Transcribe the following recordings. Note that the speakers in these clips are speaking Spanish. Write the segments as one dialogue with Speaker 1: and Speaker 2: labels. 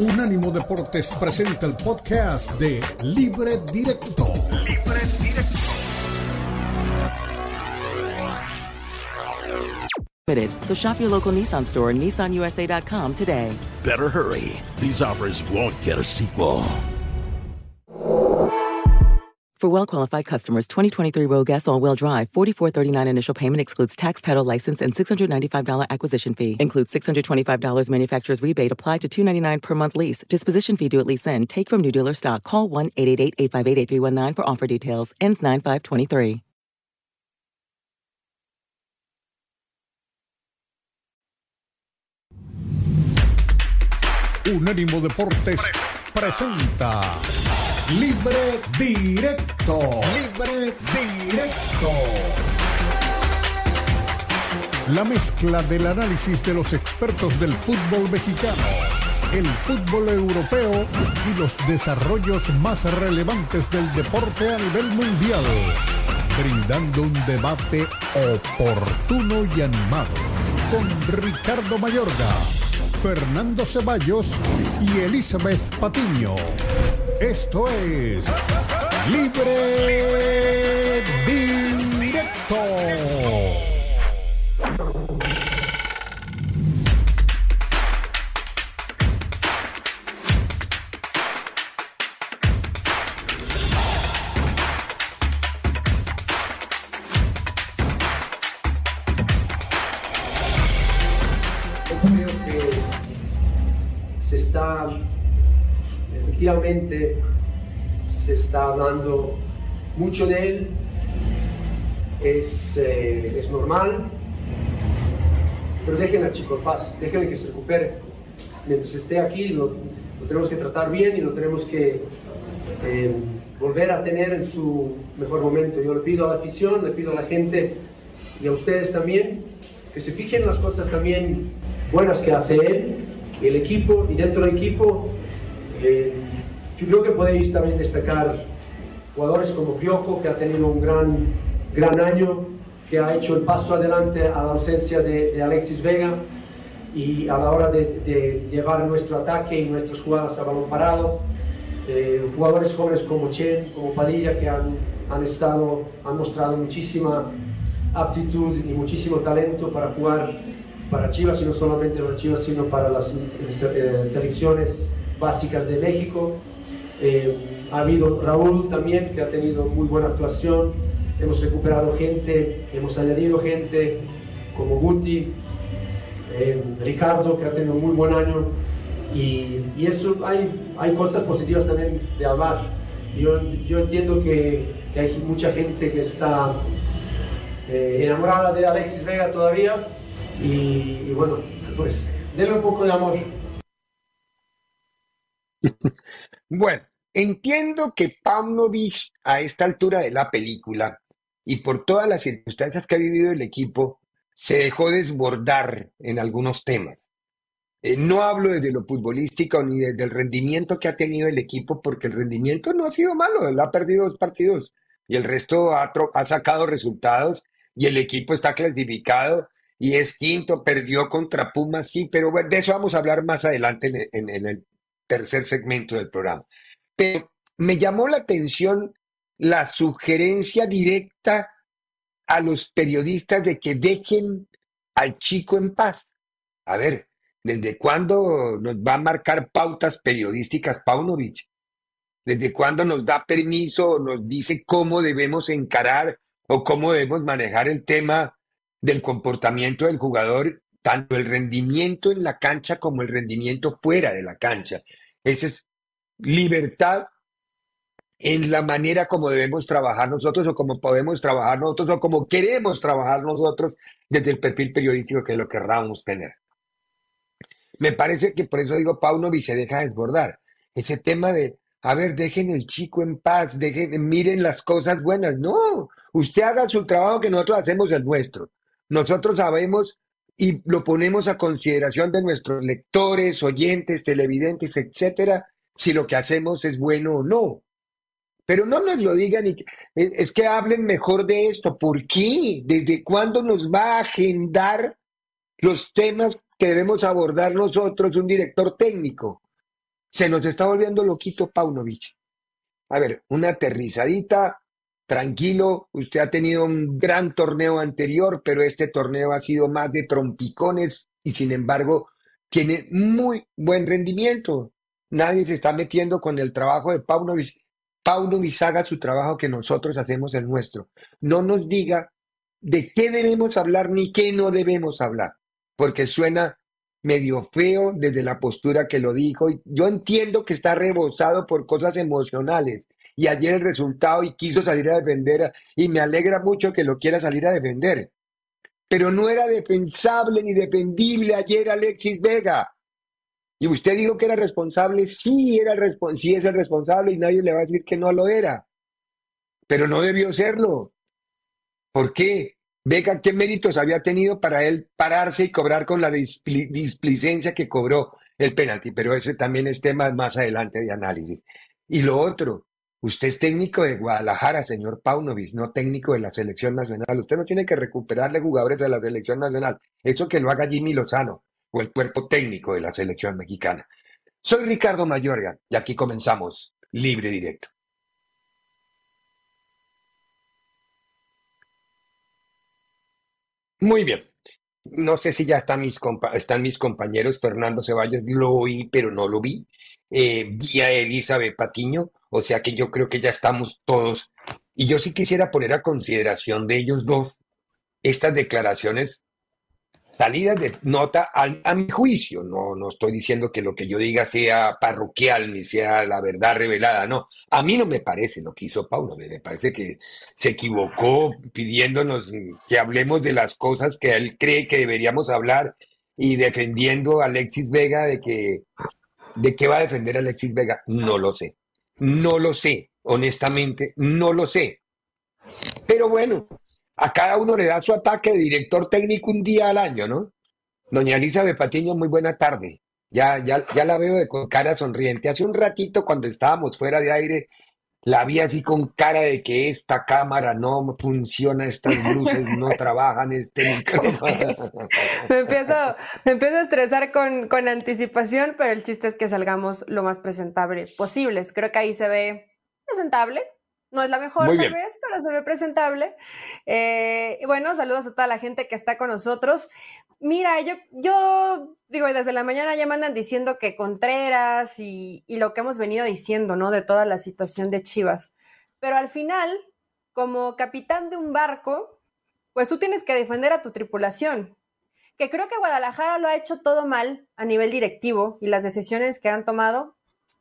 Speaker 1: Unánimo Deportes presenta el podcast de Libre Directo. Libre Directo.
Speaker 2: So shop your local Nissan store, nissanusa.com today.
Speaker 3: Better hurry. These offers won't get a sequel.
Speaker 2: For well-qualified customers, 2023 Rogue S all-wheel drive, 4439 initial payment excludes tax, title, license, and $695 acquisition fee. Includes $625 manufacturer's rebate applied to 299 per month lease. Disposition fee due at lease end. Take from new dealer stock. Call 1-888-858-8319 for offer details. Ends 9523.
Speaker 1: Unánimo Deportes presenta Libre Directo. Libre Directo. La mezcla del análisis de los expertos del fútbol mexicano, el fútbol europeo y los desarrollos más relevantes del deporte a nivel mundial. Brindando un debate oportuno y animado. Con Ricardo Mayorga, Fernando Ceballos y Elizabeth Patiño. Esto es Libre Directo.
Speaker 4: Efectivamente se está hablando mucho de él, es, eh, es normal, pero déjenle al chico en paz, déjenle que se recupere. Mientras esté aquí lo, tenemos que tratar bien y lo tenemos que eh, volver a tener en su mejor momento. Yo le pido a la afición, le pido a la gente y a ustedes también que se fijen en las cosas también buenas que hace él, el equipo y dentro del equipo. Eh, yo creo que podéis también destacar jugadores como Piojo, que ha tenido un gran, gran año, que ha hecho el paso adelante a la ausencia de, de Alexis Vega y a la hora de, de llevar nuestro ataque y nuestras jugadas a balón parado. Eh, jugadores jóvenes como Chen, como Padilla, que han, han, estado, han mostrado muchísima aptitud y muchísimo talento para jugar para Chivas y no solamente para Chivas, sino para las eh, selecciones básicas de México. Eh, ha habido Raúl también, que ha tenido muy buena actuación. Hemos recuperado gente, hemos añadido gente como Guti, eh, Ricardo, que ha tenido un muy buen año. Y, y, eso hay, hay cosas positivas también de hablar. Yo, yo entiendo que, que hay mucha gente que está eh, enamorada de Alexis Vega todavía. Y, y bueno, pues denle un poco de amor.
Speaker 5: Bueno, entiendo que Paunovic a esta altura de la película y por todas las circunstancias que ha vivido el equipo, se dejó desbordar en algunos temas. Eh, no hablo desde lo futbolístico ni desde el rendimiento que ha tenido el equipo, porque el rendimiento no ha sido malo, ha perdido dos partidos y el resto ha, sacado resultados y el equipo está clasificado y es quinto, perdió contra Pumas, sí, pero de eso vamos a hablar más adelante en el tercer segmento del programa. Pero me llamó la atención la sugerencia directa a los periodistas de que dejen al chico en paz. A ver, ¿desde cuándo nos va a marcar pautas periodísticas Paunovic? ¿Desde cuándo nos da permiso o nos dice cómo debemos encarar o cómo debemos manejar el tema del comportamiento del jugador, tanto el rendimiento en la cancha como el rendimiento fuera de la cancha? Esa es libertad en la manera como debemos trabajar nosotros o como podemos trabajar nosotros o como queremos trabajar nosotros desde el perfil periodístico que lo querramos tener. Me parece que por eso digo, Paunovic se deja desbordar. Ese tema de, a ver, dejen el chico en paz, dejen, miren las cosas buenas. No, usted haga su trabajo que nosotros hacemos el nuestro. Nosotros sabemos y lo ponemos a consideración de nuestros lectores, oyentes, televidentes, etcétera, si lo que hacemos es bueno o no. Pero no nos lo digan y es es que hablen mejor de esto. ¿Por qué? ¿Desde cuándo nos va a agendar los temas que debemos abordar nosotros, un director técnico? Se nos está volviendo loquito Paunovic. A ver, una aterrizadita, tranquilo, usted ha tenido un gran torneo anterior, pero este torneo ha sido más de trompicones y sin embargo tiene muy buen rendimiento. Nadie se está metiendo con el trabajo de Paunovic. Paunovic haga su trabajo que nosotros hacemos el nuestro. No nos diga de qué debemos hablar ni qué no debemos hablar, porque suena medio feo desde la postura que lo dijo. Yo entiendo que está rebosado por cosas emocionales y ayer el resultado y quiso salir a defender y me alegra mucho que lo quiera salir a defender. Pero no era defensable ni defendible ayer Alexis Vega. Y usted dijo que era responsable, sí, era sí es el responsable y nadie le va a decir que no lo era. Pero no debió serlo. ¿Por qué? Vega, ¿qué méritos había tenido para él pararse y cobrar con la displicencia que cobró el penalti? Pero ese también es tema más adelante de análisis. Y lo otro, usted es técnico de Guadalajara, señor Paunovic, no técnico de la selección nacional. Usted no tiene que recuperarle jugadores de la selección nacional. Eso que lo haga Jimmy Lozano o el cuerpo técnico de la selección mexicana. Soy Ricardo Mayorga y aquí comenzamos Libre Directo. Muy bien. No sé si ya están mis, están mis compañeros. Fernando Ceballos lo oí, pero no lo vi. Eh, vi a Elizabeth Patiño, o sea que yo creo que ya estamos todos. Y yo sí quisiera poner a consideración de ellos dos estas declaraciones salida de nota a, mi juicio. No, no estoy diciendo que lo que yo diga sea parroquial ni sea la verdad revelada, no. A mí no me parece lo que hizo Paulo, me parece que se equivocó pidiéndonos que hablemos de las cosas que él cree que deberíamos hablar y defendiendo a Alexis Vega de que de qué va a defender Alexis Vega, no lo sé. No lo sé, honestamente, no lo sé. Pero bueno, a cada uno le da su ataque de director técnico un día al año, ¿no? Doña Elizabeth Patiño, muy buena tarde. Ya, ya, ya la veo con cara sonriente. Hace un ratito, cuando estábamos fuera de aire, la vi así con cara de que esta cámara no funciona, estas luces no trabajan, este micrófono.
Speaker 6: me, empiezo, me empiezo a estresar con, con anticipación, pero el chiste es que salgamos lo más presentable posibles. Creo que ahí se ve presentable, no es la mejor, tal vez, pero se ve presentable. Eh, y bueno, saludos a toda la gente que está con nosotros. Mira, yo, yo digo, desde la mañana ya me andan diciendo que Contreras y, y lo que hemos venido diciendo, ¿no? De toda la situación de Chivas. Pero al final, como capitán de un barco, pues tú tienes que defender a tu tripulación. Que creo que Guadalajara lo ha hecho todo mal a nivel directivo y las decisiones que han tomado,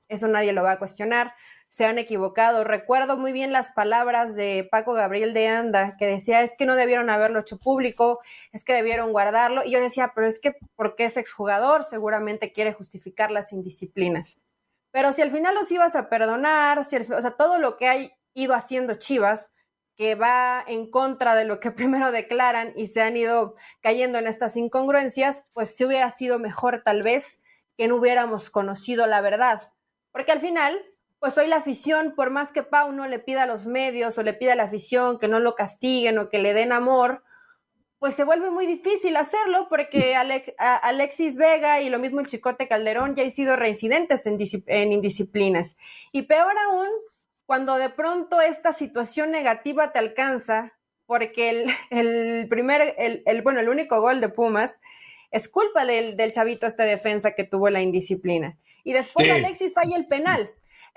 Speaker 6: eso nadie lo va a cuestionar se han equivocado. Recuerdo muy bien las palabras de Paco Gabriel de Anda, que decía, es que no debieron haberlo hecho público, es que debieron guardarlo. Y yo decía, pero es que porque es exjugador, seguramente quiere justificar las indisciplinas. Pero si al final los ibas a perdonar, si o sea, todo lo que ha ido haciendo Chivas, que va en contra de lo que primero declaran y se han ido cayendo en estas incongruencias, pues si hubiera sido mejor tal vez que no hubiéramos conocido la verdad. Porque al final pues hoy la afición, por más que Pau no le pida a los medios o le pida a la afición que no lo castiguen o que le den amor, pues se vuelve muy difícil hacerlo porque Alexis Vega y lo mismo el Chicote Calderón ya han sido reincidentes en, indisciplinas. Y peor aún, cuando de pronto esta situación negativa te alcanza, porque el, primer, el, bueno, el único gol de Pumas es culpa del, del chavito este defensa que tuvo la indisciplina. Y después Alexis falla el penal.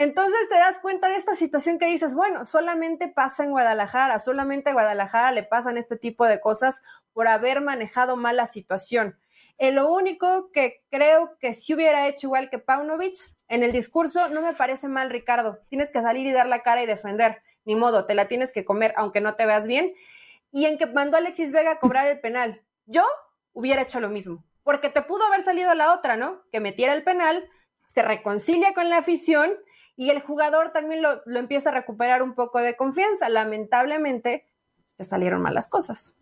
Speaker 6: Entonces te das cuenta de esta situación que dices, bueno, solamente pasa en Guadalajara, solamente a Guadalajara le pasan este tipo de cosas por haber manejado mal la situación. Eh, lo único que creo que si hubiera hecho igual que Paunovic en el discurso, no me parece mal, Ricardo. Tienes que salir y dar la cara y defender. Ni modo, te la tienes que comer aunque no te veas bien. Y en que mandó Alexis Vega a cobrar el penal. Yo hubiera hecho lo mismo, porque te pudo haber salido la otra, ¿no? Que metiera el penal, se reconcilia con la afición y el jugador también lo, empieza a recuperar un poco de confianza. Lamentablemente, te salieron malas cosas.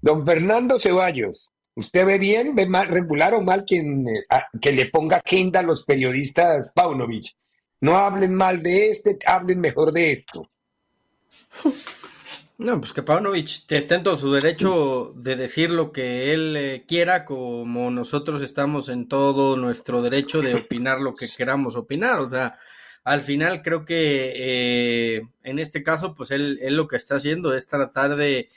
Speaker 5: Don Fernando Ceballos, ¿usted ve bien, ve mal, regular o mal quien, eh, que le ponga agenda a los periodistas No hablen mal de este, hablen mejor de esto.
Speaker 7: No, pues que Paunovic está en todo su derecho de decir lo que él eh, quiera, como nosotros estamos en todo nuestro derecho de opinar lo que queramos opinar. O sea, al final creo que eh, en este caso, pues él, lo que está haciendo es tratar de,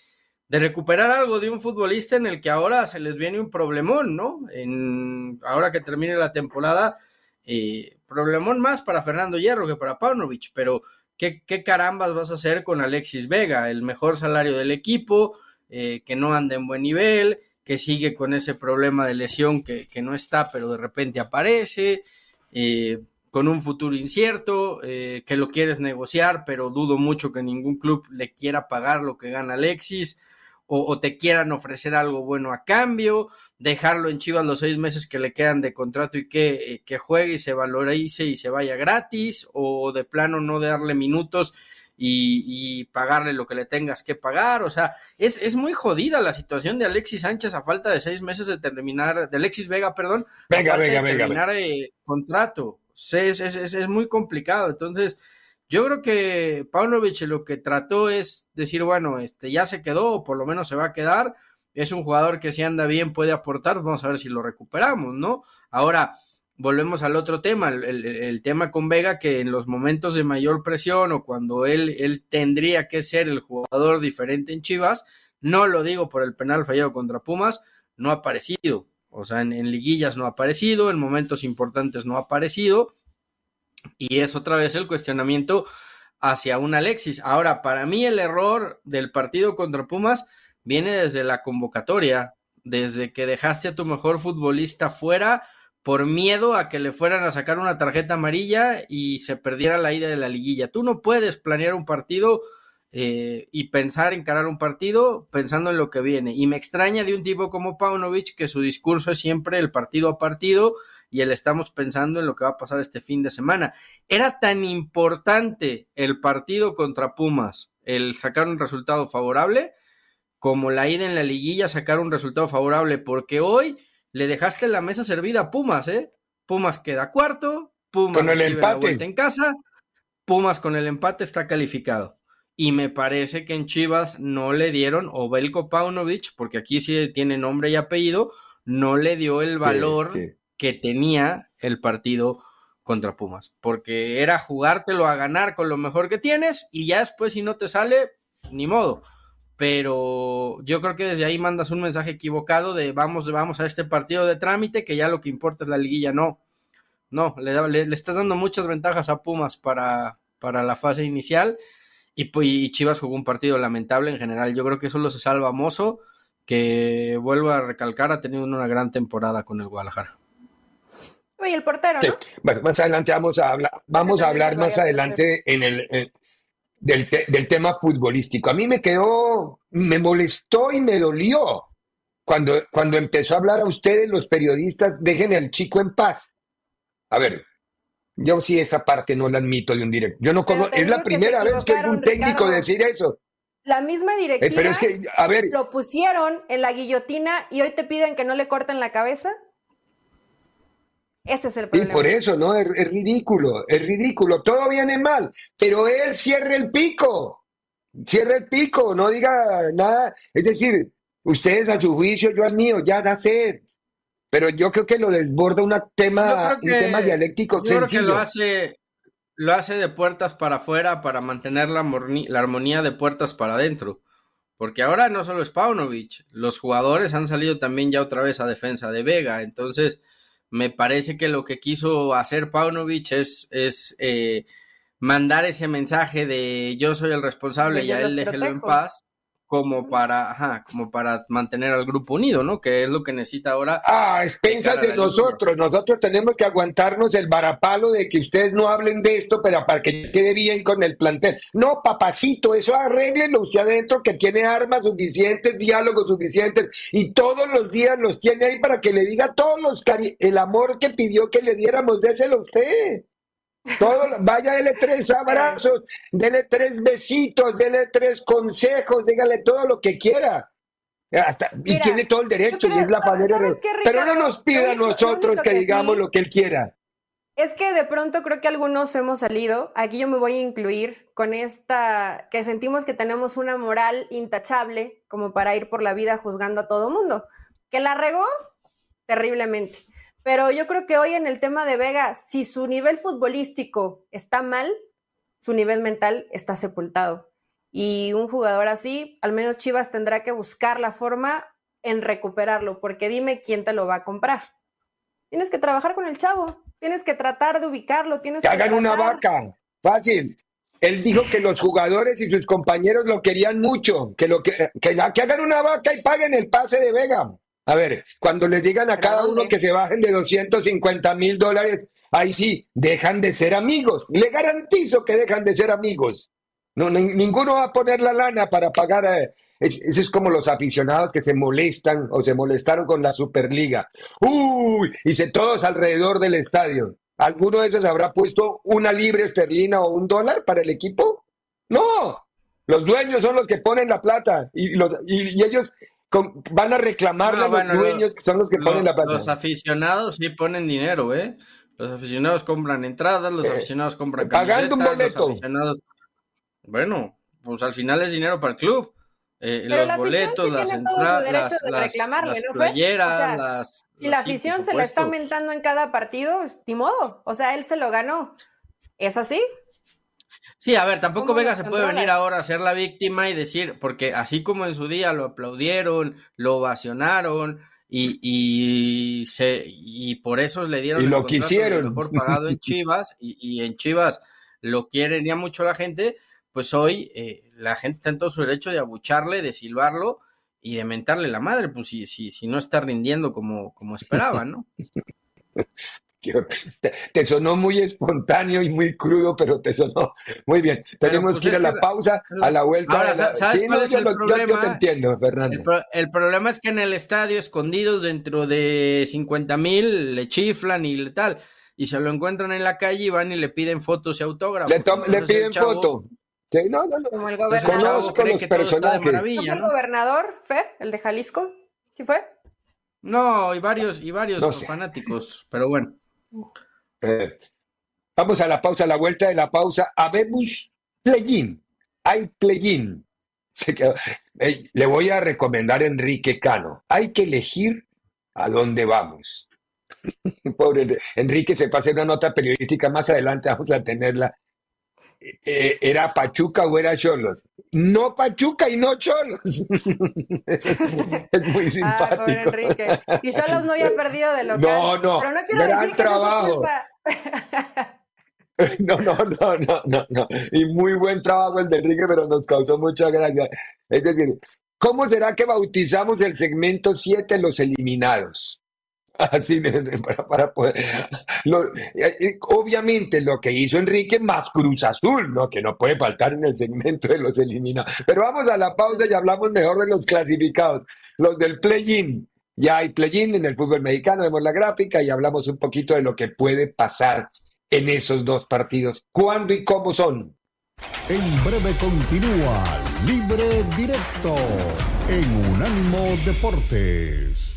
Speaker 7: de, recuperar algo de un futbolista en el que ahora se les viene un problemón, ¿no? En, ahora que termine la temporada, eh, problemón más para Fernando Hierro que para Paunovic, pero ¿qué, carambas vas a hacer con Alexis Vega? El mejor salario del equipo, eh, que no anda en buen nivel, que sigue con ese problema de lesión que, no está, pero de repente aparece, eh, con un futuro incierto, eh, que lo quieres negociar, pero dudo mucho que ningún club le quiera pagar lo que gana Alexis o, te quieran ofrecer algo bueno a cambio, dejarlo en Chivas los seis meses que le quedan de contrato y que, eh, que juegue y se valorice y se vaya gratis, o de plano no darle minutos y, pagarle lo que le tengas que pagar. O sea, es, es, muy jodida la situación de Alexis Sánchez a falta de seis meses de terminar, de Alexis Vega, perdón,
Speaker 5: venga, venga,
Speaker 7: de terminar eh, contrato. es, es, es muy complicado. Entonces, yo creo que Paunovic lo que trató es decir, bueno, este ya se quedó, o por lo menos se va a quedar. Es un jugador que si anda bien puede aportar, vamos a ver si lo recuperamos, ¿no? Ahora, volvemos al otro tema, el, tema con Vega, que en los momentos de mayor presión o cuando él, él tendría que ser el jugador diferente en Chivas, no lo digo por el penal fallado contra Pumas, no ha aparecido. O sea, en liguillas no ha aparecido, en momentos importantes no ha aparecido y es otra vez el cuestionamiento hacia un Alexis. Ahora, para mí el error del partido contra Pumas viene desde la convocatoria, desde que dejaste a tu mejor futbolista fuera por miedo a que le fueran a sacar una tarjeta amarilla y se perdiera la ida de la liguilla. Tú no puedes planear un partido eh, y pensar, encarar un partido pensando en lo que viene. Y me extraña de un tipo como Paunovic que su discurso es siempre el partido a partido y el estamos pensando en lo que va a pasar este fin de semana. Era tan importante el partido contra Pumas, el sacar un resultado favorable, como la ida en la liguilla sacar un resultado favorable, porque hoy le dejaste la mesa servida a Pumas, ¿eh? Pumas queda cuarto, Pumas
Speaker 5: con el empate
Speaker 7: en casa, Pumas con el empate está calificado. Y me parece que en Chivas no le dieron, o Belko Paunovic, porque aquí sí tiene nombre y apellido, no le dio el valor que tenía el partido contra Pumas, porque era jugártelo a ganar con lo mejor que tienes y ya después si no te sale, ni modo. Pero yo creo que desde ahí mandas un mensaje equivocado de vamos, vamos a este partido de trámite, que ya lo que importa es la liguilla. No, no, le, le, estás dando muchas ventajas a Pumas para, para la fase inicial y, y, Chivas jugó un partido lamentable en general. Yo creo que solo se salva Mozo, que vuelvo a recalcar, ha tenido una gran temporada con el Guadalajara.
Speaker 6: Y el portero, ¿no?
Speaker 5: Bueno, más adelante vamos a hablar, vamos a hablar más adelante en el, del, del, tema futbolístico. A mí me quedó, me molestó y me dolió cuando, cuando empezó a hablar a ustedes los periodistas, dejen al chico en paz. A ver, yo sí esa parte no la admito de un directo. Yo no es la primera vez que un técnico decir eso.
Speaker 6: La misma eh, directiva
Speaker 5: pero es que, a ver,
Speaker 6: lo pusieron en la guillotina y hoy te piden que no le corten la cabeza. Ese es el problema.
Speaker 5: Y por eso, ¿no? Es, ridículo, es ridículo. Todo viene mal, pero él cierra el pico. Cierra el pico, no diga nada. Es decir, ustedes a su juicio, yo al mío, ya da sed. Pero yo creo que lo desborda un tema, un tema dialéctico
Speaker 7: yo Creo que lo hace, lo hace de puertas para afuera para mantener la, la armonía de puertas para adentro. Porque ahora no solo es Paunovic, los jugadores han salido también ya otra vez a defensa de Vega. Entonces, me parece que lo que quiso hacer Paunovic es, es eh, mandar ese mensaje de yo soy el responsable y a él déjelo en paz como para, ajá, como para mantener al grupo unido, ¿no? Que es lo que necesita ahora.
Speaker 5: Ah, expensas de nosotros, nosotros tenemos que aguantarnos el varapalo de que ustedes no hablen de esto, pero para que quede bien con el plantel. No, papacito, eso arréglenlo usted adentro, que tiene armas suficientes, diálogos suficientes, y todos los días los tiene ahí para que le diga todos los el amor que pidió que le diéramos, déselo usted. Todo, vaya, dele tres abrazos, dele tres besitos, dele tres consejos, dígale todo lo que quiera. Hasta, y tiene todo el derecho y es la manera Pero no nos pida a nosotros que, digamos lo que él quiera.
Speaker 6: Es que de pronto creo que algunos hemos salido, aquí yo me voy a incluir con esta, que sentimos que tenemos una moral intachable como para ir por la vida juzgando a todo mundo, que la regó terriblemente. Pero yo creo que hoy en el tema de Vega, si su nivel futbolístico está mal, su nivel mental está sepultado. Y un jugador así, al menos Chivas tendrá que buscar la forma en recuperarlo, porque dime quién te lo va a comprar. Tienes que trabajar con el chavo, tienes que tratar de ubicarlo, tienes
Speaker 5: que...
Speaker 6: que
Speaker 5: hagan una vaca, fácil. Él dijo que los jugadores y sus compañeros lo querían mucho, que, lo que, que, que hagan una vaca y paguen el pase de Vega. A ver, cuando les digan a cada uno que se bajen de 250 mil dólares, ahí sí, dejan de ser amigos. Le garantizo que dejan de ser amigos. No, ninguno va a poner la lana para pagar. Eh, eso es como los aficionados que se molestan o se molestaron con la Superliga. Uy, y se todos alrededor del estadio. ¿Alguno de esos habrá puesto una libre esterlina o un dólar para el equipo? No, los dueños son los que ponen la plata y, los, y, ellos van a reclamarle a los dueños que son los que ponen la plata.
Speaker 7: Los aficionados sí ponen dinero, ¿eh? Los aficionados compran entradas, los eh, aficionados compran
Speaker 5: Pagando un boleto.
Speaker 7: Bueno, pues al final es dinero para el club. Eh, los boletos, las entradas, las, las, playeras, las,
Speaker 6: Y la afición se la está aumentando en cada partido, ni modo. O sea, él se lo ganó. ¿Es así?
Speaker 7: Sí, a ver, tampoco Vega se puede venir ahora a ser la víctima y decir, porque así como en su día lo aplaudieron, lo ovacionaron y, y, se, y por eso le dieron
Speaker 5: y lo quisieron.
Speaker 7: mejor pagado en Chivas y, y en Chivas lo quieren ya mucho la gente, pues hoy eh, la gente está en todo su derecho de abucharle, de silbarlo y de mentarle la madre, pues si, si, si no está rindiendo como, como esperaban, ¿no?
Speaker 5: Te, sonó muy espontáneo y muy crudo, pero te sonó muy bien. Tenemos pues que ir a la pausa, a la vuelta.
Speaker 7: Ahora, ¿sabes cuál es el problema?
Speaker 5: te entiendo, Fernando.
Speaker 7: El, problema es que en el estadio, escondidos dentro de 50 mil, le chiflan y tal. Y se lo encuentran en la calle y van y le piden fotos y autógrafos.
Speaker 5: Le, piden foto. Sí, no, no, no.
Speaker 6: Como el gobernador.
Speaker 5: Conozco los personajes.
Speaker 6: el gobernador, Fer, el de Jalisco? ¿Sí fue?
Speaker 7: No, y varios, y varios fanáticos, pero bueno.
Speaker 5: Eh, vamos a la pausa, a la vuelta de la pausa. Habemos play Hay play le voy a recomendar a Enrique Cano. Hay que elegir a dónde vamos. Pobre Enrique se pasa una nota periodística más adelante, vamos a tenerla eh, ¿era Pachuca o era Cholos? No Pachuca y no Cholos. es, muy ah, simpático.
Speaker 6: y Cholos no había perdido de local.
Speaker 5: No, no.
Speaker 6: Pero no quiero gran decir
Speaker 5: trabajo. No, no, no, no, no, no. Y muy buen trabajo el de Enrique, pero nos causó mucha gracia. Es decir, ¿cómo será que bautizamos el segmento 7 los eliminados? Así para, poder. obviamente lo que hizo Enrique más Cruz Azul, ¿no? Que no puede faltar en el segmento de los eliminados. Pero vamos a la pausa y hablamos mejor de los clasificados, los del play-in. Ya hay play-in en el fútbol mexicano, vemos la gráfica y hablamos un poquito de lo que puede pasar en esos dos partidos. ¿Cuándo y cómo son?
Speaker 1: En breve continúa Libre Directo en Unánimo Deportes.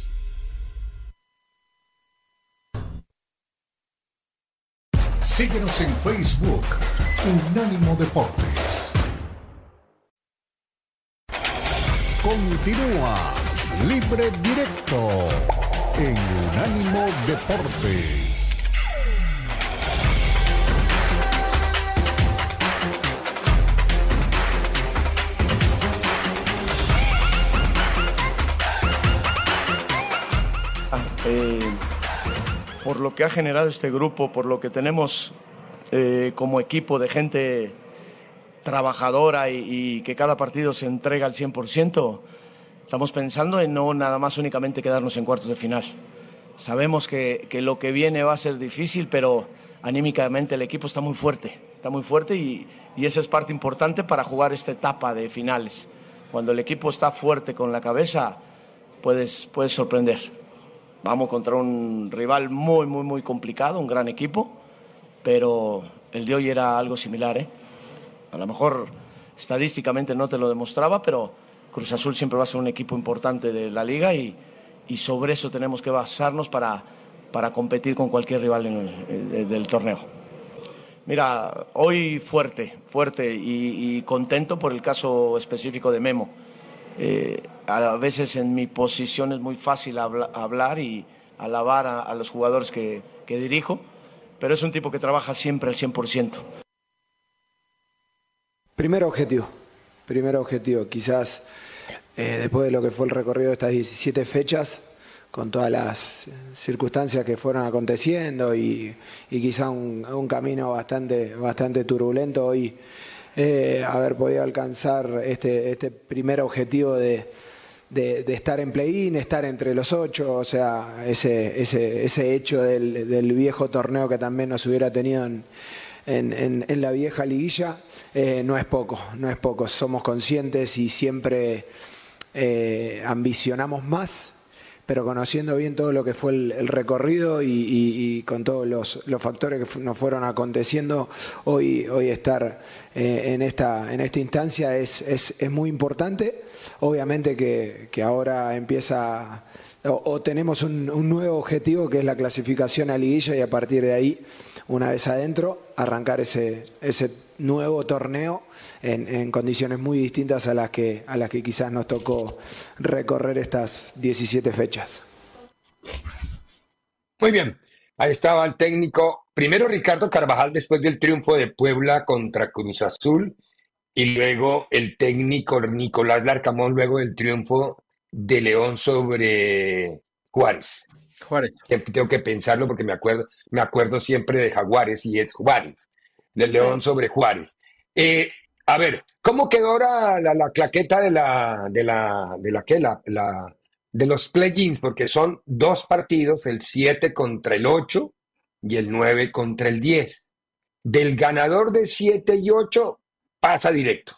Speaker 1: Síguenos en Facebook, Unánimo Deportes. Continúa Libre Directo en Unánimo Deportes.
Speaker 8: Ah, eh por lo que ha generado este grupo, por lo que tenemos eh, como equipo de gente trabajadora y, que cada partido se entrega al 100%, estamos pensando en no nada más únicamente quedarnos en cuartos de final. Sabemos que, lo que viene va a ser difícil, pero anímicamente el equipo está muy fuerte, está muy fuerte y, y esa es parte importante para jugar esta etapa de finales. Cuando el equipo está fuerte con la cabeza, puedes, puedes sorprender. Vamos contra un rival muy, muy, muy complicado, un gran equipo, pero el de hoy era algo similar. ¿eh? A lo mejor estadísticamente no te lo demostraba, pero Cruz Azul siempre va a ser un equipo importante de la liga y, y sobre eso tenemos que basarnos para, para competir con cualquier rival en del torneo. Mira, hoy fuerte, fuerte y, contento por el caso específico de Memo. Eh, a veces en mi posición es muy fácil hablar y alabar a, los jugadores que, dirijo, pero es un tipo que trabaja siempre al 100%.
Speaker 9: Primer objetivo, primer objetivo, quizás eh, después de lo que fue el recorrido de estas 17 fechas, con todas las circunstancias que fueron aconteciendo y, quizá un, camino bastante, bastante turbulento hoy, eh, haber podido alcanzar este, este primer objetivo de, estar en play-in, estar entre los ocho, o sea, ese, ese, ese hecho del, viejo torneo que también nos hubiera tenido en, en, la vieja liguilla, eh, no es poco, no es poco. Somos conscientes y siempre eh, ambicionamos más pero conociendo bien todo lo que fue el, recorrido y, con todos los, factores que nos fueron aconteciendo, hoy, hoy estar eh, en, esta, en esta instancia es, es, muy importante. Obviamente que, ahora empieza o, tenemos un, nuevo objetivo que es la clasificación a liguilla y a partir de ahí, una vez adentro, arrancar ese nuevo torneo en, condiciones muy distintas a las, que, a las que quizás nos tocó recorrer estas 17 fechas.
Speaker 5: Muy bien, ahí estaba el técnico, primero Ricardo Carvajal después del triunfo de Puebla contra Cruz Azul y luego el técnico Nicolás Larcamón luego del triunfo de León sobre Juárez.
Speaker 7: Juárez.
Speaker 5: Tengo que pensarlo porque me acuerdo, me acuerdo siempre de Jaguares y es Juárez del León sobre Juárez. Eh, a ver, ¿cómo quedó ahora la, claqueta de la, de la, de la, ¿qué? La, de los play-ins? Porque son dos partidos, el 7 contra el 8 y el 9 contra el 10. Del ganador de 7 y 8 pasa directo.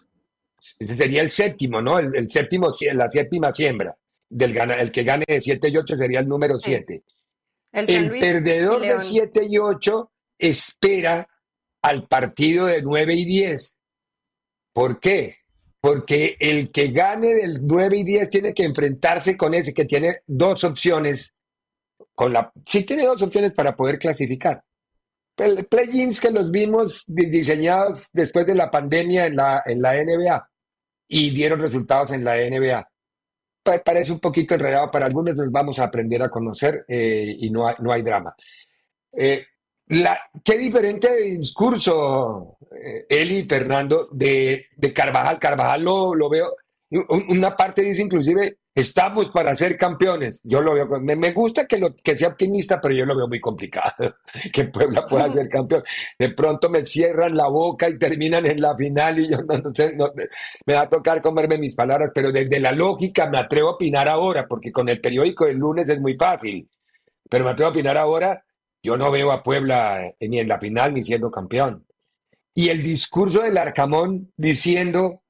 Speaker 5: sería el séptimo, ¿no? El, séptimo, la séptima siembra. Del el que gane de 7 y 8 sería el número 7. El, el perdedor de 7 y 8 espera al partido de 9 y 10. ¿Por qué? Porque el que gane del 9 y 10 tiene que enfrentarse con ese que tiene dos opciones. Con la, sí tiene dos opciones para poder clasificar. Play-ins que los vimos diseñados después de la pandemia en la, en la NBA y dieron resultados en la NBA. Parece un poquito enredado para algunos, nos vamos a aprender a conocer eh, y no hay, no hay drama. Eh, la, qué diferente discurso, eh, Eli Fernando, de, de, Carvajal. Carvajal lo, lo, veo, una parte dice inclusive, estamos para ser campeones. Yo lo veo, me, me, gusta que, que sea optimista, pero yo lo veo muy complicado, que Puebla pueda ser campeón. De pronto me cierran la boca y terminan en la final y yo no, sé, me va a tocar comerme mis palabras, pero desde la lógica me atrevo a opinar ahora, porque con el periódico del lunes es muy fácil, pero me atrevo a opinar ahora yo no veo a Puebla eh, ni en la final ni siendo campeón. Y el discurso del Arcamón diciendo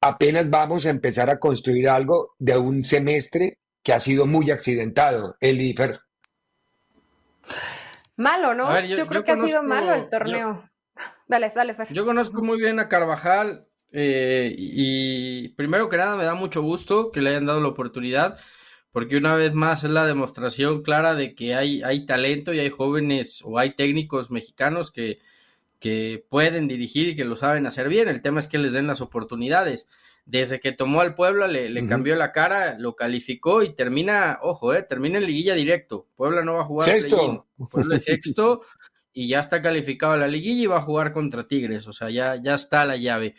Speaker 5: apenas vamos a empezar a construir algo de un semestre que ha sido muy accidentado, el IFER.
Speaker 6: Malo, ¿no? yo, creo que ha sido malo el torneo. dale, dale, Fer.
Speaker 7: Yo conozco muy bien a Carvajal eh, y primero que nada me da mucho gusto que le hayan dado la oportunidad porque una vez más es la demostración clara de que hay, hay talento y hay jóvenes o hay técnicos mexicanos que, que pueden dirigir y que lo saben hacer bien. El tema es que les den las oportunidades. Desde que tomó al Puebla le, cambió la cara, lo calificó y termina, ojo, eh, termina en liguilla directo. Puebla no va a jugar
Speaker 5: sexto.
Speaker 7: Puebla es sexto y ya está calificado a la liguilla y va a jugar contra Tigres. O sea, ya, ya está la llave.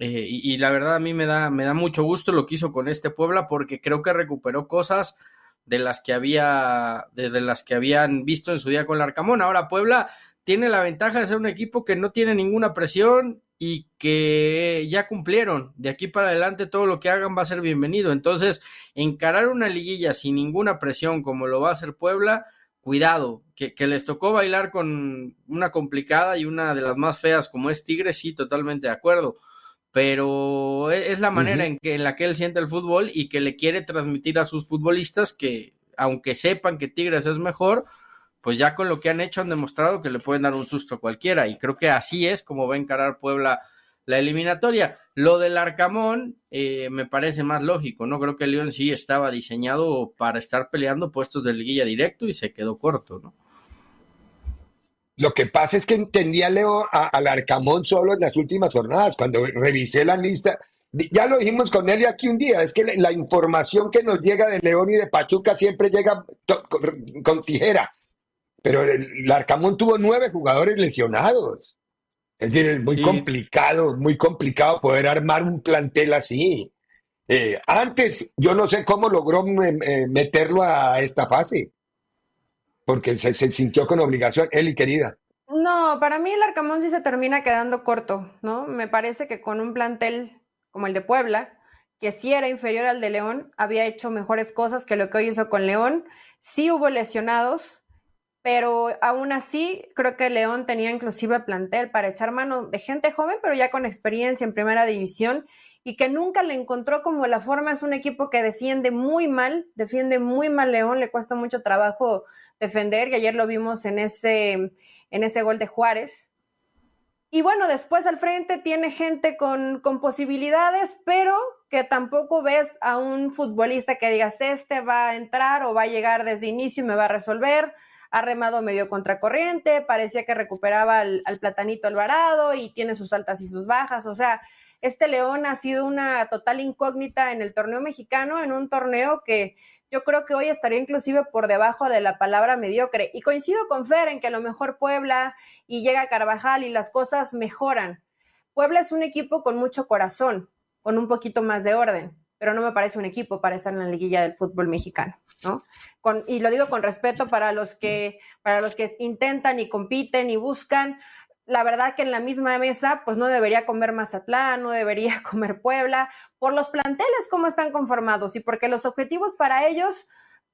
Speaker 7: Eh, y, la verdad a mí me da, me da mucho gusto lo que hizo con este Puebla porque creo que recuperó cosas de las que había, de, las que habían visto en su día con el Arcamón. Ahora Puebla tiene la ventaja de ser un equipo que no tiene ninguna presión y que ya cumplieron. De aquí para adelante todo lo que hagan va a ser bienvenido. Entonces, encarar una liguilla sin ninguna presión como lo va a hacer Puebla, cuidado, que, que, les tocó bailar con una complicada y una de las más feas como es Tigre, sí, totalmente de acuerdo pero e, es la manera en, que, en la que él siente el fútbol y que le quiere transmitir a sus futbolistas que, aunque sepan que Tigres es mejor, pues ya con lo que han hecho han demostrado que le pueden dar un susto a cualquiera y creo que así es como va a encarar Puebla la eliminatoria. Lo del Arcamón eh, me parece más lógico, ¿no? Creo que León sí estaba diseñado para estar peleando puestos de liguilla directo y se quedó corto, ¿no?
Speaker 5: Lo que pasa es que entendía Leo al Arcamón solo en las últimas jornadas. Cuando revisé la lista, ya lo dijimos con él aquí un día, es que la, información que nos llega de León y de Pachuca siempre llega con, tijera. Pero el, Arcamón tuvo nueve jugadores lesionados. Es decir, es muy complicado, muy complicado poder armar un plantel así. Eh, antes, yo no sé cómo logró eh, meterlo a esta fase porque se, sintió con obligación, y querida.
Speaker 6: No, para mí el Arcamón sí se termina quedando corto, ¿no? Me parece que con un plantel como el de Puebla, que sí era inferior al de León, había hecho mejores cosas que lo que hoy hizo con León. Sí hubo lesionados, pero aún así creo que León tenía inclusive plantel para echar mano de gente joven, pero ya con experiencia en primera división y que nunca le encontró como la forma. Es un equipo que defiende muy mal, defiende muy mal León, le cuesta mucho trabajo defender, y ayer lo vimos en ese, en ese gol de Juárez. Y bueno, después al frente tiene gente con, con posibilidades, pero que tampoco ves a un futbolista que digas, este va a entrar o va a llegar desde inicio y me va a resolver. Ha remado medio contracorriente, parecía que recuperaba al, al platanito Alvarado y tiene sus altas y sus bajas. O sea, este León ha sido una total incógnita en el torneo mexicano, en un torneo que yo creo que hoy estaría inclusive por debajo de la palabra mediocre. Y coincido con Fer en que a lo mejor Puebla y llega Carvajal y las cosas mejoran. Puebla es un equipo con mucho corazón, con un poquito más de orden, pero no me parece un equipo para estar en la liguilla del fútbol mexicano, ¿no? Y lo digo con respeto para los que, para los que intentan y compiten y buscan, la verdad que en la misma mesa, pues no debería comer Mazatlán, no debería comer Puebla, por los planteles cómo están conformados y porque los objetivos para ellos,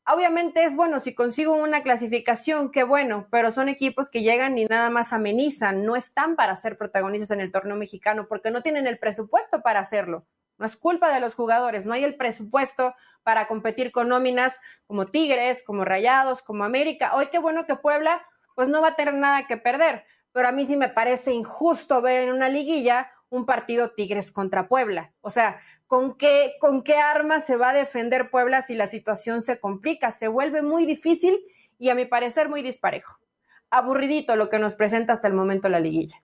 Speaker 6: obviamente es bueno, si consigo una clasificación, qué bueno, pero son equipos que llegan y nada más amenizan, no están para ser protagonistas en el torneo mexicano porque no tienen el presupuesto para hacerlo. No es culpa de los jugadores, no hay el presupuesto para competir con nóminas como Tigres, como Rayados, como América. Hoy qué bueno que Puebla pues no va a tener nada que perder pero a mí sí me parece injusto ver en una liguilla un partido Tigres contra Puebla. O sea, ¿con qué, ¿con qué arma se va a defender Puebla si la situación se complica? Se vuelve muy difícil y a mi parecer muy disparejo. Aburridito lo que nos presenta hasta el momento la liguilla.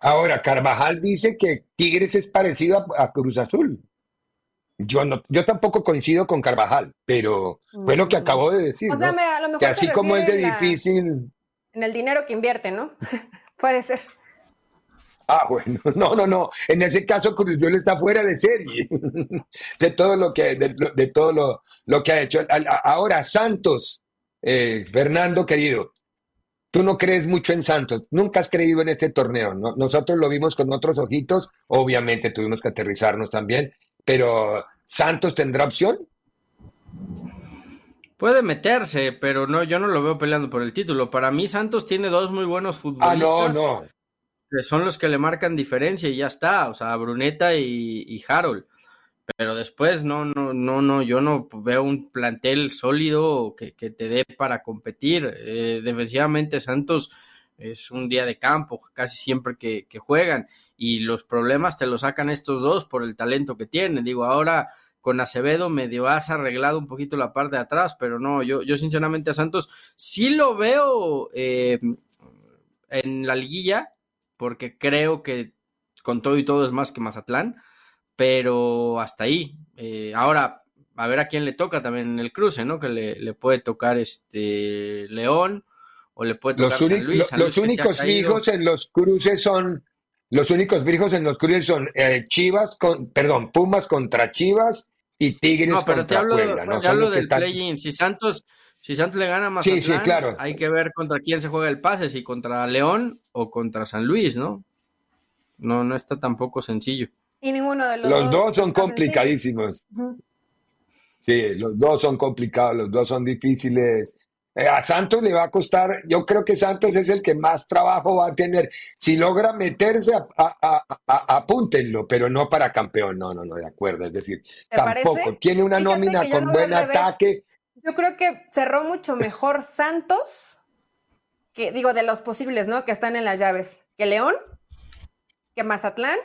Speaker 5: Ahora, Carvajal dice que Tigres es parecido a, Cruz Azul. Yo, no, yo tampoco coincido con Carvajal, pero fue lo que mm. acabó de decir. O sea, que así como es de difícil
Speaker 6: en el dinero que invierte, ¿no? Puede ser.
Speaker 5: Ah, bueno, no, no, no. En ese caso, Cruz está fuera de serie de todo lo que, de, todo lo, que ha hecho. Ahora, Santos, eh, Fernando querido, tú no crees mucho en Santos, nunca has creído en este torneo. Nosotros lo vimos con otros ojitos, obviamente tuvimos que aterrizarnos también, pero ¿Santos tendrá opción?
Speaker 7: Puede meterse, pero no, yo no lo veo peleando por el título. Para mí, Santos tiene dos muy buenos futbolistas. Ah, no, no. Que son los que le marcan diferencia y ya está. O sea, Bruneta y, Harold. Pero después, no, no, no, no, yo no veo un plantel sólido que, te dé para competir. Eh, defensivamente, Santos es un día de campo casi siempre que, que, juegan y los problemas te los sacan estos dos por el talento que tienen. Digo, ahora con Acevedo medio has arreglado un poquito la parte de atrás, pero no, yo, yo sinceramente a Santos sí lo veo eh, en la liguilla, porque creo que con todo y todo es más que Mazatlán, pero hasta ahí. Eh, ahora, a ver a quién le toca también en el cruce, ¿no? Que le, puede tocar este León o le puede tocar
Speaker 5: los San Luis. los únicos hijos en los cruces son los únicos fijos en los cruces son eh, Chivas con, perdón, Pumas contra Chivas y Tigres no, pero te hablo, ¿no?
Speaker 7: Te hablo del play-in. Si Santos, si Santos le gana más, sí, sí, claro. hay que ver contra quién se juega el pase, si contra León o contra San Luis, ¿no? No, no está tampoco sencillo.
Speaker 6: Y ninguno de los,
Speaker 5: los dos, son complicadísimos. Sí, los dos son complicados, los dos son difíciles. Eh, a Santos le va a costar, yo creo que Santos es el que más trabajo va a tener. Si logra meterse, apúntenlo, pero no para campeón, no, no, no, de acuerdo. Es decir, tampoco. Tiene una nómina con buen ataque.
Speaker 6: Yo creo que cerró mucho mejor Santos, que digo, de los posibles, ¿no? Que están en las llaves, que León. que Mazatlán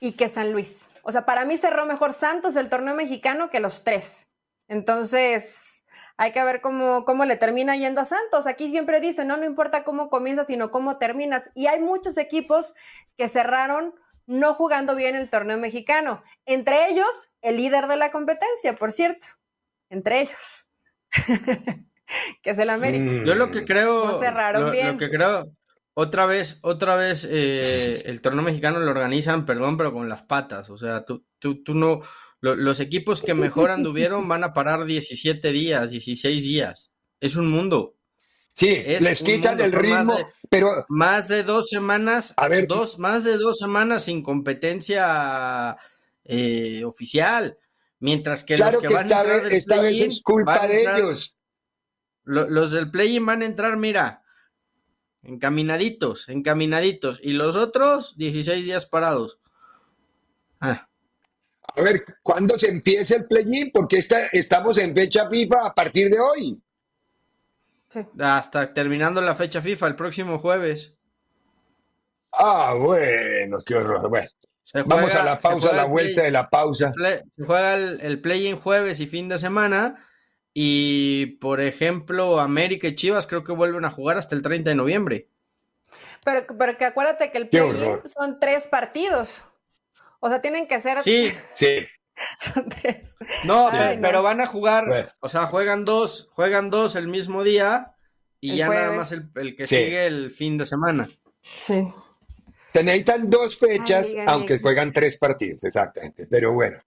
Speaker 6: y que San Luis. O sea, para mí cerró mejor Santos del torneo mexicano que los tres. Entonces, hay que ver cómo, cómo le termina yendo a Santos. Aquí siempre dicen, no, no importa cómo comienzas, sino cómo terminas. Y hay muchos equipos que cerraron no jugando bien el torneo mexicano. Entre ellos, el líder de la competencia, por cierto. Entre ellos. que es el América.
Speaker 7: Mm. Yo lo que creo. cerraron bien. Lo que creo. Otra vez, otra vez, eh, el torneo mexicano lo organizan, perdón, pero con las patas. O sea, tú, tú, tú no. Los equipos que mejor anduvieron van a parar 17 días, 16 días. Es un mundo.
Speaker 5: Sí, les quitan el ritmo, pero
Speaker 7: más de dos semanas, a ver, dos, más de dos semanas sin competencia eh, oficial, mientras que los que, van a entrar
Speaker 5: esta vez es culpa de ellos.
Speaker 7: los del play-in van a entrar, mira, encaminaditos, encaminaditos, y los otros 16 días parados.
Speaker 5: Ah. A ver, ¿cuándo se empieza el play-in? Porque estamos en fecha FIFA a partir de hoy.
Speaker 7: Hasta terminando la fecha FIFA el próximo jueves.
Speaker 5: Ah, bueno, qué horror. Bueno, vamos a la pausa, a la vuelta de la pausa.
Speaker 7: se juega el, play in jueves y fin de semana. Y, por ejemplo, América y Chivas creo que vuelven a jugar hasta el 30 de noviembre.
Speaker 6: Pero, pero que acuérdate que el play son tres partidos. O sea, tienen que ser.
Speaker 5: Sí, sí.
Speaker 7: No, pero van a jugar, o sea, juegan dos, juegan dos el mismo día y ya nada más el, que sigue el fin de semana.
Speaker 6: Sí.
Speaker 5: Se necesitan dos fechas, aunque juegan tres partidos, exactamente. Pero bueno.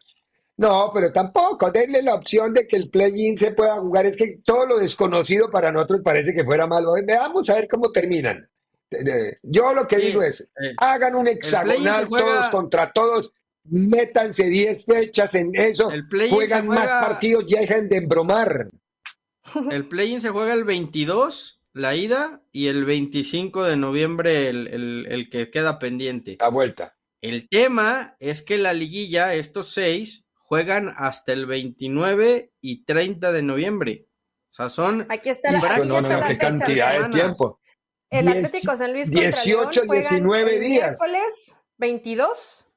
Speaker 5: No, pero tampoco, denle la opción de que el play-in se pueda jugar. Es que todo lo desconocido para nosotros parece que fuera malo. Vamos a ver cómo terminan. Yo lo que digo es, eh, hagan un hexagonal todos contra todos métanse 10 fechas en eso, juegan más partidos y dejen de embromar.
Speaker 7: El play-in se juega el 22, la ida, y el 25 de noviembre el, que queda pendiente.
Speaker 5: A vuelta.
Speaker 7: El tema es que la liguilla, estos seis, juegan hasta el 29 y 30 de noviembre. O sea, son...
Speaker 6: Aquí está la,
Speaker 5: qué cantidad de tiempo.
Speaker 6: El Atlético San Luis
Speaker 5: 18, 19 días.
Speaker 6: Miércoles 22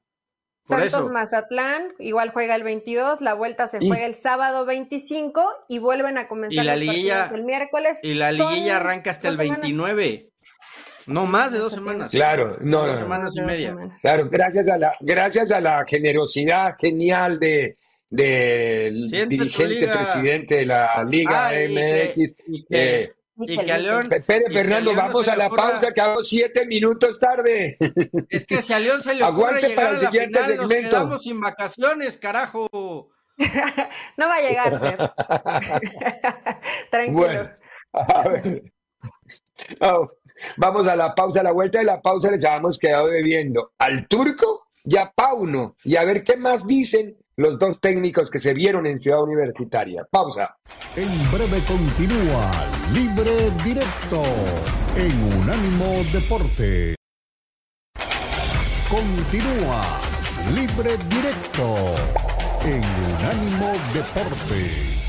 Speaker 6: Santos Mazatlán, igual juega el 22, la vuelta se juega el sábado 25 y vuelven a comenzar
Speaker 7: la liguilla, el
Speaker 6: miércoles.
Speaker 7: Y la liguilla arranca hasta el 29. No más de dos semanas.
Speaker 5: Claro, no,
Speaker 7: dos semanas y media.
Speaker 5: Claro, gracias a la, gracias a la generosidad genial de del dirigente presidente de la Liga MX.
Speaker 7: Y que a León.
Speaker 5: Espere, Fernando, vamos a la pausa, que hago siete minutos tarde.
Speaker 7: Es que si a León se le ocurre Aguante llegar para el siguiente final, segmento. Nos quedamos sin vacaciones, carajo.
Speaker 6: no va a llegar, Tranquilo.
Speaker 5: Bueno, a ver. Vamos a la pausa, a la vuelta de la pausa les habíamos quedado bebiendo al turco y a Pauno y a ver qué más dicen los dos técnicos que se vieron en Ciudad Universitaria. Pausa.
Speaker 1: En breve continúa Libre Directo en Unánimo Deporte. Continúa Libre Directo en Unánimo Deporte.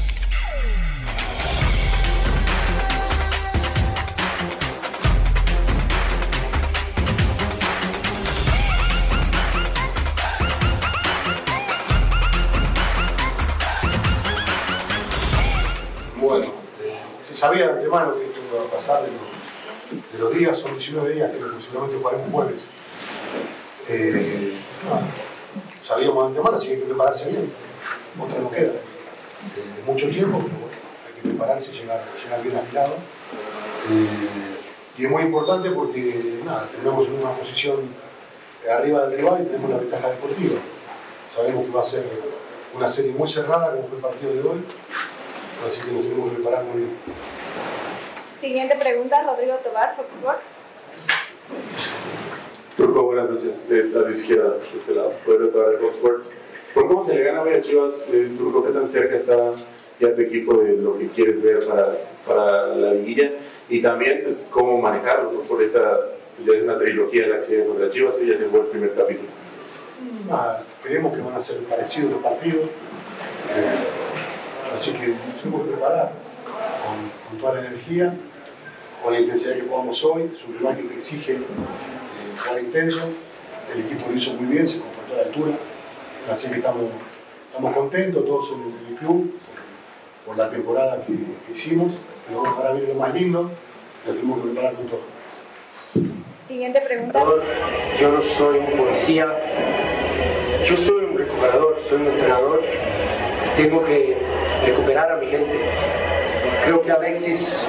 Speaker 10: Sabía de antemano que esto iba a pasar de los, días, son 19 días, que posiblemente un jueves. Eh, sabíamos de antemano, así que hay que prepararse bien. Otra nos queda. Eh, mucho tiempo, pero bueno, hay que prepararse y llegar, llegar bien afilado. Eh, y es muy importante porque nada, tenemos en una posición arriba del rival y tenemos la ventaja deportiva. Sabemos que va a ser una serie muy cerrada como fue el partido de hoy, así que nos tenemos que preparar muy bien.
Speaker 6: Siguiente pregunta, Rodrigo Tobar, Fox Sports.
Speaker 11: Turco, buenas noches. De la izquierda, de este lado. Rodrigo Tobar de Fox Sports. ¿Por cómo se le gana hoy a Chivas, eh, Turco? ¿Qué tan cerca está ya tu equipo de lo que quieres ver para, para la liguilla? Y también, pues, cómo manejarlo, ¿no? Por esta, pues ya es una trilogía la que se contra Chivas, y ya se fue el primer capítulo.
Speaker 10: Ah, creemos que van a ser parecidos los partidos. Eh, así que tenemos que preparar con, con toda la energía con la intensidad que jugamos hoy. Es un rival que te exige eh, jugar intenso, el equipo lo hizo muy bien, se comportó a la altura, así que estamos, estamos contentos todos en, el club por, la temporada que, hicimos, pero vamos para ver lo más lindo, lo tenemos que preparar con todo.
Speaker 6: Siguiente pregunta.
Speaker 4: Yo no soy un policía, yo soy un recuperador, soy un entrenador, tengo que recuperar a mi gente. Creo que Alexis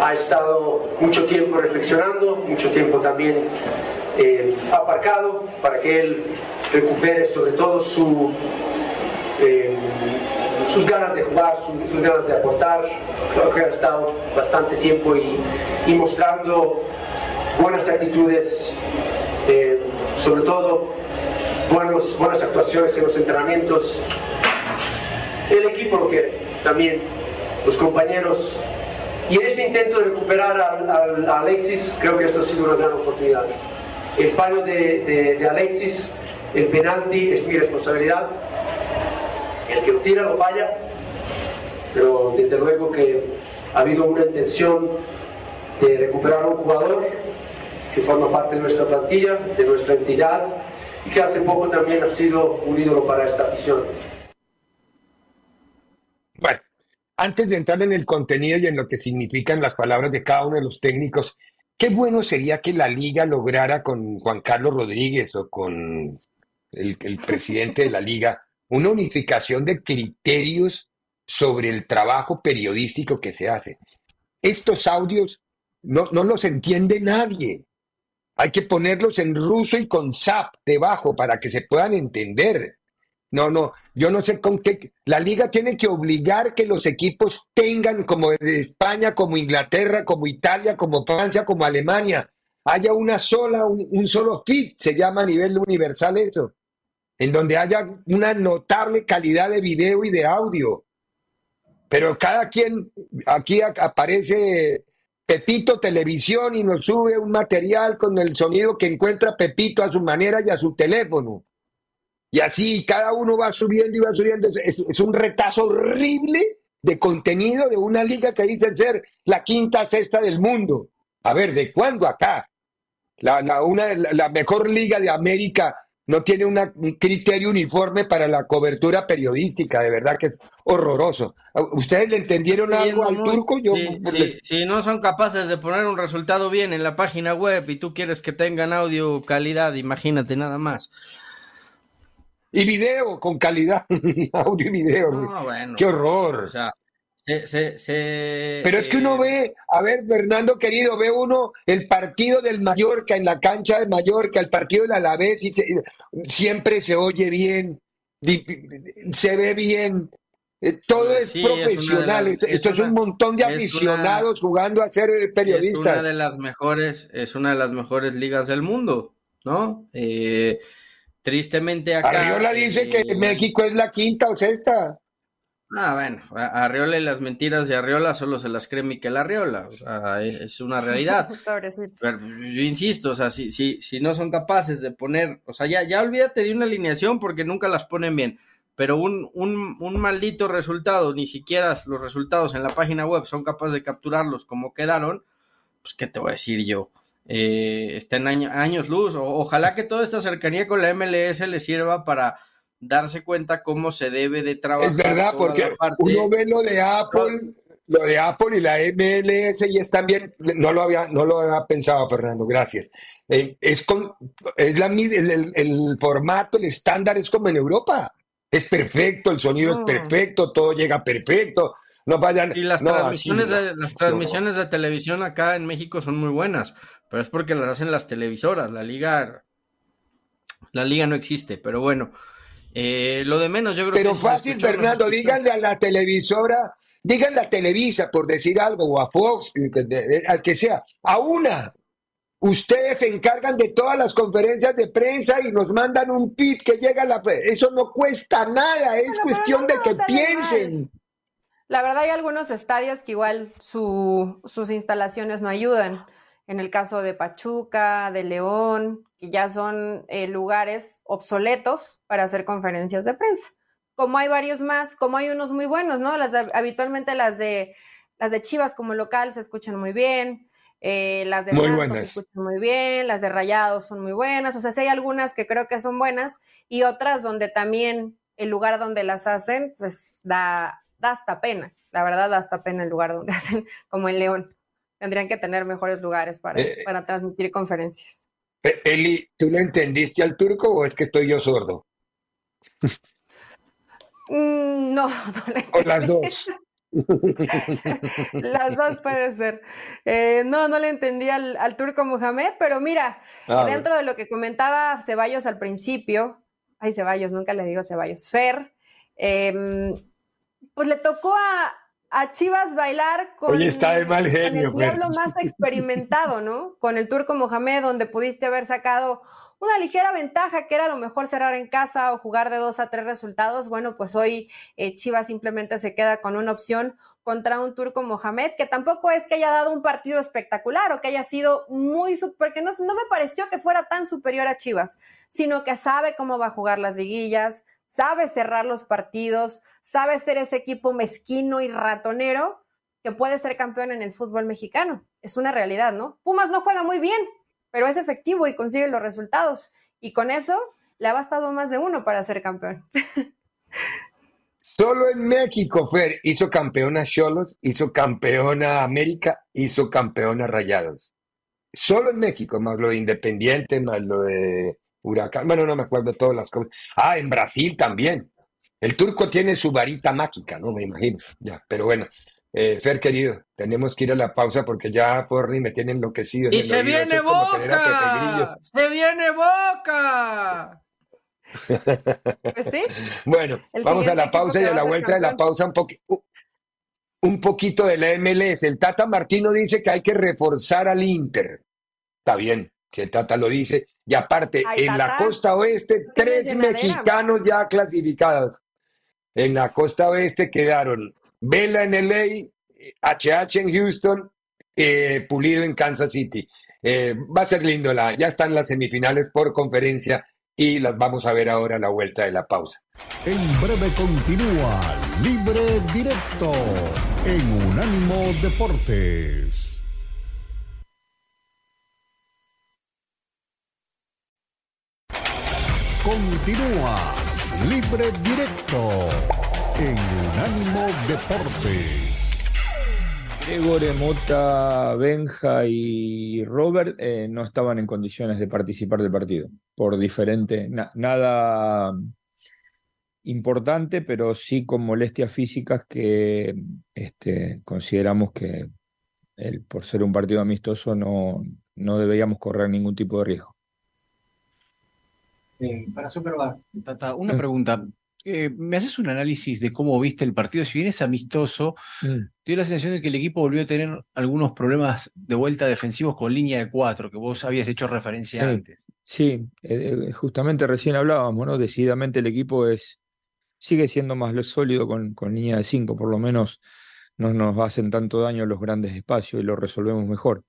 Speaker 4: ha estado mucho tiempo reflexionando, mucho tiempo también eh, aparcado para que él recupere sobre todo su, eh, sus ganas de jugar, sus ganas de aportar. Creo que ha estado bastante tiempo y, mostrando buenas actitudes, eh, sobre todo buenos, buenas actuaciones en los entrenamientos. El equipo que también, los compañeros. Y en ese intento de recuperar a Alexis, creo que esto ha sido una gran oportunidad. El fallo de, de, Alexis, el penalti es mi responsabilidad. El que lo tira lo falla, pero desde luego que ha habido una intención de recuperar a un jugador que forma parte de nuestra plantilla, de nuestra entidad y que hace poco también ha sido un ídolo para esta afición.
Speaker 5: Bueno, antes de entrar en el contenido y en lo que significan las palabras de cada uno de los técnicos, Qué bueno sería que la liga lograra con Juan Carlos Rodríguez o con el, presidente de la liga una unificación de criterios sobre el trabajo periodístico que se hace. Estos audios no, no los entiende nadie. Hay que ponerlos en ruso y con zap debajo para que se puedan entender. No, no, yo no sé con qué. La liga tiene que obligar que los equipos tengan, como de España, como Inglaterra, como Italia, como Francia, como Alemania, haya una sola, un, solo fit, se llama a nivel universal eso, en donde haya una notable calidad de video y de audio. Pero cada quien, aquí aparece Pepito Televisión y nos sube un material con el sonido que encuentra Pepito a su manera y a su teléfono. Y así cada uno va subiendo y va subiendo. Es, un retazo horrible de contenido de una liga que dice ser la quinta sexta del mundo. A ver, ¿de cuándo acá? La, una, la, mejor liga de América no tiene un criterio uniforme para la cobertura periodística, de verdad que es horroroso. ¿Ustedes le entendieron algo al turco? Yo,
Speaker 7: si no son capaces de poner un resultado bien en la página web y tú quieres que tengan audio calidad, imagínate nada más.
Speaker 5: Y video con calidad, audio y video. Qué horror.
Speaker 7: O sea, se,
Speaker 5: Pero es que uno
Speaker 7: eh,
Speaker 5: ve, a ver, Fernando querido, ve uno el partido del Mallorca en la cancha de Mallorca, el partido del Alavés, y siempre se oye bien, se ve bien, eh, todo es profesional. Esto es un montón de aficionados jugando a ser periodistas. Es
Speaker 7: una de las mejores, es una de las mejores ligas del mundo, ¿no? Eh, Tristemente acá.
Speaker 5: Arriola dice que México es la quinta o sexta.
Speaker 7: Ah, bueno, Arriola y las mentiras de Arriola solo se las cree Miquel Arriola. O sea, es una realidad. Pero yo insisto, o sea, si, si, si no son capaces de poner, o sea, ya, ya olvídate de una alineación porque nunca las ponen bien. Pero un, un, un maldito resultado, ni siquiera los resultados en la página web son capaces de capturarlos como quedaron, pues, ¿qué te voy a decir yo? Eh, está en años luz. ojalá que toda esta cercanía con la MLS le sirva para darse cuenta cómo se debe de trabajar.
Speaker 5: Es verdad, porque uno ve lo de Apple, lo de Apple y la MLS y es también, no lo había, no lo había pensado, Fernando, gracias. Eh, es con, es la el, el, formato, el estándar es como en Europa. Es perfecto, el sonido es mm. perfecto, todo llega perfecto no vayan.
Speaker 7: Y las transmisiones, de, las transmisiones de televisión acá en México son muy buenas, pero es porque las hacen las televisoras. La liga, la liga no existe, pero bueno. Eh, lo de menos, yo creo
Speaker 5: pero que. Pero fácil, Fernando, díganle a la televisora, díganle a Televisa, por decir algo, o a Fox, al que sea, a una. Ustedes se encargan de todas las conferencias de prensa y nos mandan un pit que llega a la. Eso no cuesta nada, es cuestión de que piensen.
Speaker 6: La verdad hay algunos estadios que igual sus instalaciones no ayudan. En el caso de Pachuca, de León, que ya son eh, lugares obsoletos para hacer conferencias de prensa. Como hay varios más, como hay unos muy buenos, ¿no? Las, habitualmente las de, las de Chivas como local se escuchan muy bien. Eh, las de muy Santos se escuchan muy bien, las de Rayados son muy buenas, o sea, sí hay algunas que creo que son buenas y otras donde también el lugar donde las hacen, pues da, da hasta pena, la verdad da hasta pena el lugar donde hacen, como en León. Tendrían que tener mejores lugares para, eh, para transmitir conferencias.
Speaker 5: Eli, ¿tú le entendiste al turco o es que estoy yo sordo?
Speaker 6: Mm, no, no le
Speaker 5: O las dos.
Speaker 6: Las dos puede ser. Eh, no, no le entendí al, turco Mohamed, pero mira, dentro de lo que comentaba Ceballos al principio, ay Ceballos, nunca le digo Ceballos, Fer, em, pues le tocó a, Chivas bailar con,
Speaker 5: está de mal genio,
Speaker 6: con el diablo más experimentado, ¿no? Con el turco Mohamed, donde pudiste haber sacado una ligera ventaja que era a lo mejor cerrar en casa o jugar de dos a tres resultados. Bueno, pues hoy eh, Chivas simplemente se queda con una opción contra un turco Mohamed, que tampoco es que haya dado un partido espectacular o que haya sido muy, porque no, no me pareció que fuera tan superior a Chivas, sino que sabe cómo va a jugar las liguillas, sabe cerrar los partidos, sabe ser ese equipo mezquino y ratonero que puede ser campeón en el fútbol mexicano. Es una realidad, ¿no? Pumas no juega muy bien, pero es efectivo y consigue los resultados. Y con eso le ha bastado más de uno para ser campeón.
Speaker 5: Solo en México, Fer, hizo campeón a Cholos, hizo campeón a América, hizo campeón a Rayados. Solo en México, más lo de Independiente, más lo de Huracán. Bueno, no me acuerdo todas las cosas. Ah, en Brasil también. El turco tiene su varita mágica, ¿no? Me imagino. Ya, pero bueno, eh, Fer, querido, tenemos que ir a la pausa porque ya Forni me tiene enloquecido.
Speaker 7: ¡Y se viene Boca! ¡Se viene Boca!
Speaker 6: Sí.
Speaker 5: Bueno, vamos a la pausa y a la vuelta de la pausa un, un poquito de la MLS. El Tata Martino dice que hay que reforzar al Inter. Está bien, que el Tata lo dice. Y aparte, en la costa oeste, tres mexicanos ya clasificados. En la costa oeste quedaron Vela en LA, HH en Houston, eh, Pulido en Kansas City. Eh, va a ser lindo, la, ya están las semifinales por conferencia y las vamos a ver ahora a la vuelta de la pausa.
Speaker 1: En breve continúa Libre Directo en Unánimo Deportes. Continúa Libre Directo en Unánimo Deportes.
Speaker 12: Gregor, Mota, Benja y Robert eh, no estaban en condiciones de participar del partido, por diferente, nada importante, pero sí con molestias físicas que este, consideramos que por ser un partido amistoso no, no deberíamos correr ningún tipo de riesgo.
Speaker 13: Eh, para Superbar, Tata, una mm. pregunta. Eh, ¿Me haces un análisis de cómo viste el partido? Si bien es amistoso, mm. dio la sensación de que el equipo volvió a tener algunos problemas de vuelta defensivos con línea de cuatro, que vos habías hecho referencia antes.
Speaker 12: Sí, eh, eh, justamente recién hablábamos, ¿no? Decididamente el equipo es sigue siendo más sólido con, con línea de cinco, por lo menos no nos hacen tanto daño los grandes espacios y lo resolvemos mejor.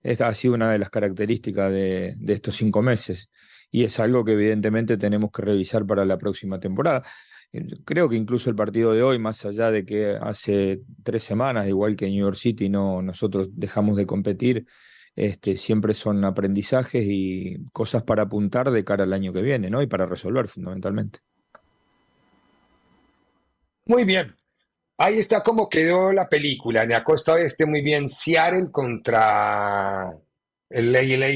Speaker 12: Esta ha sido una de las características de, de estos cinco meses y es algo que evidentemente tenemos que revisar para la próxima temporada. Eh, creo que incluso el partido de hoy, más allá de que hace tres semanas, igual que en New York City, no, nosotros dejamos de competir, este, siempre son aprendizajes y cosas para apuntar de cara al año que viene, ¿no? Y para resolver fundamentalmente.
Speaker 5: Muy bien. Ahí está como quedó la película. En la costa oeste, muy bien. Seattle contra el, LA,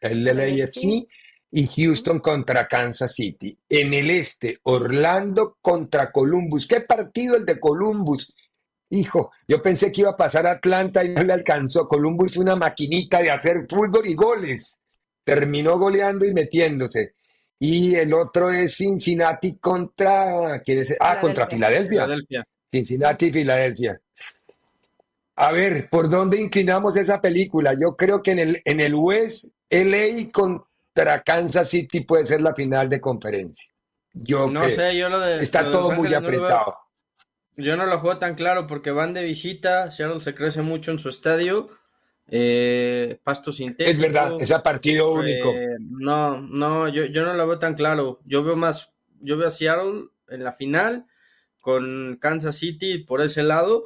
Speaker 5: el LAFC y Houston contra Kansas City. En el este, Orlando contra Columbus. ¿Qué partido el de Columbus? Hijo, yo pensé que iba a pasar a Atlanta y no le alcanzó. Columbus una maquinita de hacer fútbol y goles. Terminó goleando y metiéndose. Y el otro es Cincinnati contra. ¿quién es? Ah, contra Filadelfia. Cincinnati y Filadelfia. A ver, ¿por dónde inclinamos esa película? Yo creo que en el, en el West, LA con, contra Kansas City puede ser la final de conferencia. Yo
Speaker 7: no sé, yo lo de.
Speaker 5: Está todo muy apretado.
Speaker 7: yo no lo juego tan claro porque van de visita. Seattle se crece mucho en su estadio. Eh, pasto sintético.
Speaker 5: Es verdad, ese partido eh, único.
Speaker 7: no, no, yo, yo no lo veo tan claro. Yo veo más. Yo veo a Seattle en la final con Kansas City por ese lado.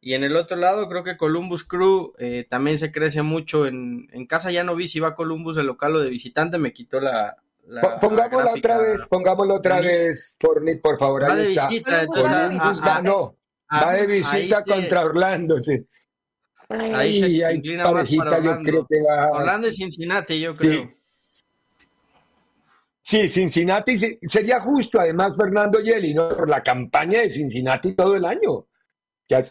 Speaker 7: Y en el otro lado, creo que Columbus Crew eh, también se crece mucho. En, casa ya no vi si va Columbus de local o de visitante, me quitó la.
Speaker 5: pongámoslo otra vez, pongámoslo otra vez, por, por favor.
Speaker 7: Va de visita,
Speaker 5: Columbus va, no, va de visita contra Orlando. Sí.
Speaker 7: Ahí se, inclina más para Orlando. Yo creo que va... Orlando y Cincinnati, yo creo.
Speaker 5: Sí. Cincinnati sería justo, además, Fernando Yeli, ¿no? Por la campaña de Cincinnati todo el año. Que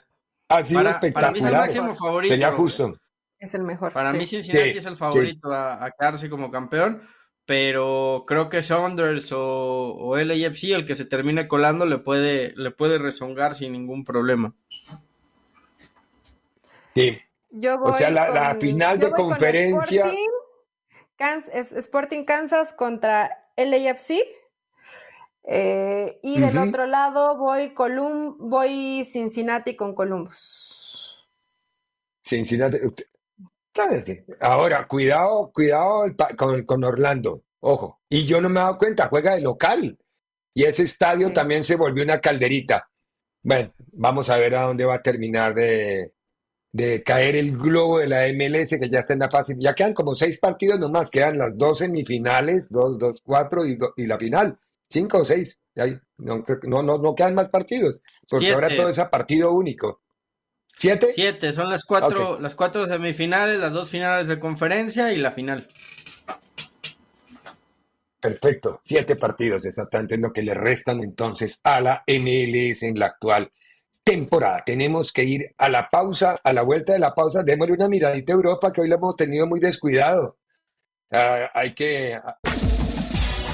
Speaker 5: ha sido para, espectacular. Para mí es el máximo favorito. Sería justo.
Speaker 6: Es el mejor.
Speaker 7: Para mí Cincinnati es el favorito a, quedarse como campeón, pero creo que Saunders o, o LAFC, el que se termine colando, le puede, le puede rezongar sin ningún problema.
Speaker 5: Sí.
Speaker 6: Yo voy
Speaker 5: o sea, la, final de conferencia.
Speaker 6: Sporting, Kansas, Sporting Kansas contra LAFC. Eh, y del otro lado voy, Colum voy Cincinnati con Columbus.
Speaker 5: Cincinnati. Ahora, cuidado, cuidado con, Orlando. Ojo. Y yo no me he dado cuenta, juega de local. Y ese estadio también se volvió una calderita. Bueno, vamos a ver a dónde va a terminar de, de caer el globo de la MLS, que ya está en la fase. Ya quedan como seis partidos nomás, quedan las dos semifinales, dos, dos, cuatro y, y la final cinco o seis. No, no, no, quedan más partidos, porque ahora todo es a partido único. ¿Siete?
Speaker 7: Siete, son las cuatro, las cuatro semifinales, las dos finales de conferencia y la final.
Speaker 5: Perfecto, siete partidos exactamente lo que le restan entonces a la MLS en la actual temporada. Tenemos que ir a la pausa, a la vuelta de la pausa, démosle una miradita a Europa que hoy lo hemos tenido muy descuidado. Ah, hay que